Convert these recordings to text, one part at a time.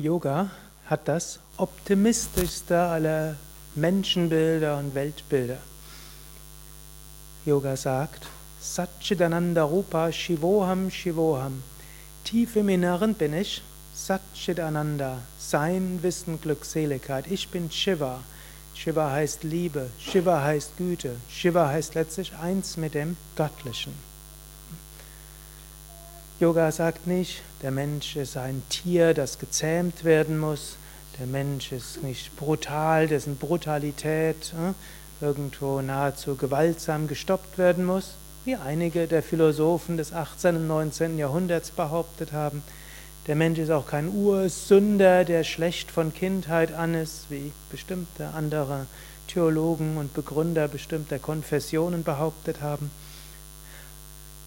Yoga hat das optimistischste aller Menschenbilder und Weltbilder. Yoga sagt, Satchidananda Rupa Shivoham Shivoham. Tief im Inneren bin ich Satchidananda, Sein, Wissen, Glückseligkeit. Ich bin Shiva. Shiva heißt Liebe, Shiva heißt Güte, Shiva heißt letztlich eins mit dem Göttlichen. Yoga sagt nicht, der Mensch ist ein Tier, das gezähmt werden muss. Der Mensch ist nicht brutal, dessen Brutalität äh, irgendwo nahezu gewaltsam gestoppt werden muss, wie einige der Philosophen des 18. und 19. Jahrhunderts behauptet haben. Der Mensch ist auch kein Ursünder, der schlecht von Kindheit an ist, wie bestimmte andere Theologen und Begründer bestimmter Konfessionen behauptet haben,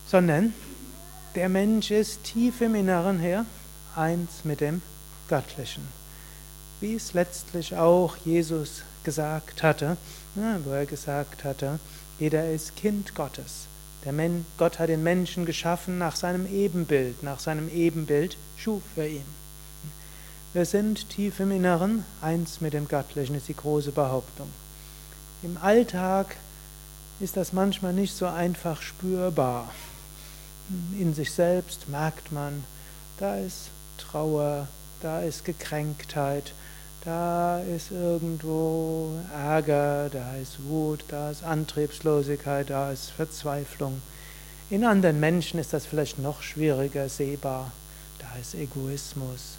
sondern der Mensch ist tief im Inneren her eins mit dem Göttlichen. Wie es letztlich auch Jesus gesagt hatte, wo er gesagt hatte, jeder ist Kind Gottes. Der Men Gott hat den Menschen geschaffen nach seinem Ebenbild, nach seinem Ebenbild schuf er ihn. Wir sind tief im Inneren eins mit dem Göttlichen, ist die große Behauptung. Im Alltag ist das manchmal nicht so einfach spürbar in sich selbst merkt man, da ist Trauer, da ist Gekränktheit, da ist irgendwo Ärger, da ist Wut, da ist Antriebslosigkeit, da ist Verzweiflung. In anderen Menschen ist das vielleicht noch schwieriger sehbar. Da ist Egoismus,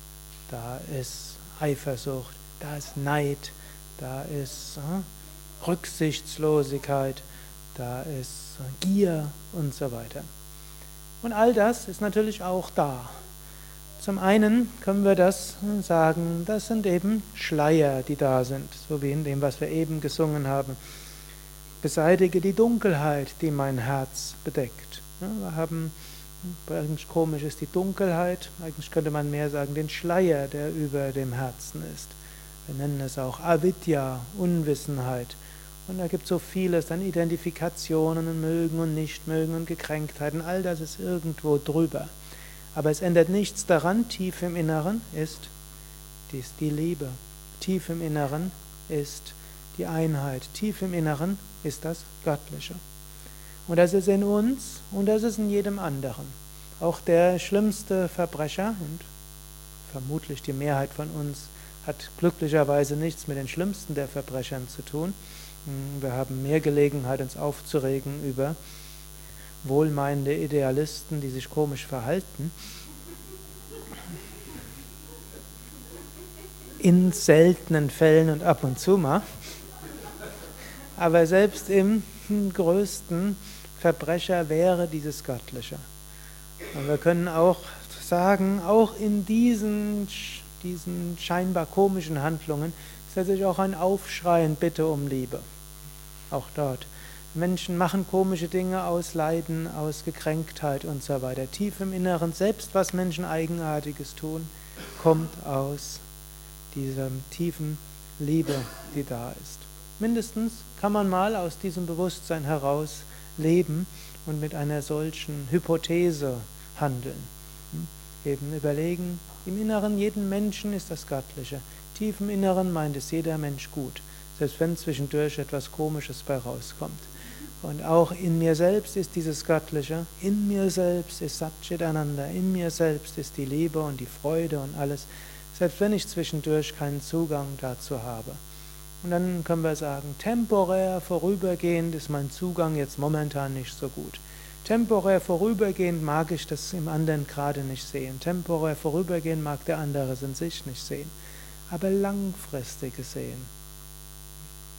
da ist Eifersucht, da ist Neid, da ist äh, Rücksichtslosigkeit, da ist Gier und so weiter. Und all das ist natürlich auch da. Zum einen können wir das sagen, das sind eben Schleier, die da sind, so wie in dem, was wir eben gesungen haben. Beseitige die Dunkelheit, die mein Herz bedeckt. wir haben, eigentlich komisch ist die Dunkelheit, eigentlich könnte man mehr sagen, den Schleier, der über dem Herzen ist. Wir nennen es auch Avidya, Unwissenheit. Und da gibt es so vieles an Identifikationen und Mögen und Nichtmögen und Gekränktheiten. All das ist irgendwo drüber. Aber es ändert nichts daran, tief im Inneren ist dies die Liebe. Tief im Inneren ist die Einheit. Tief im Inneren ist das Göttliche. Und das ist in uns und das ist in jedem anderen. Auch der schlimmste Verbrecher und vermutlich die Mehrheit von uns hat glücklicherweise nichts mit den schlimmsten der Verbrechern zu tun. Wir haben mehr Gelegenheit, uns aufzuregen über wohlmeinende Idealisten, die sich komisch verhalten. In seltenen Fällen und ab und zu mal. Aber selbst im größten Verbrecher wäre dieses Göttliche. Und wir können auch sagen, auch in diesen, diesen scheinbar komischen Handlungen ist letztlich auch ein Aufschrei und Bitte um Liebe. Auch dort. Menschen machen komische Dinge aus Leiden, aus Gekränktheit und so weiter. Tief im Inneren, selbst was Menschen Eigenartiges tun, kommt aus dieser tiefen Liebe, die da ist. Mindestens kann man mal aus diesem Bewusstsein heraus leben und mit einer solchen Hypothese handeln. Hm? Eben überlegen, im Inneren jeden Menschen ist das Göttliche tief im Inneren meint es jeder Mensch gut, selbst wenn zwischendurch etwas Komisches bei rauskommt. Und auch in mir selbst ist dieses Göttliche, in mir selbst ist Satchitananda, in mir selbst ist die Liebe und die Freude und alles, selbst wenn ich zwischendurch keinen Zugang dazu habe. Und dann können wir sagen, temporär, vorübergehend ist mein Zugang jetzt momentan nicht so gut. Temporär vorübergehend mag ich das im anderen gerade nicht sehen. Temporär vorübergehend mag der andere es in sich nicht sehen. Aber langfristig gesehen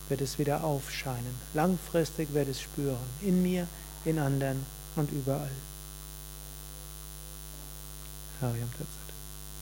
wird es wieder aufscheinen. Langfristig wird es spüren. In mir, in anderen und überall. Hariam Tatsache.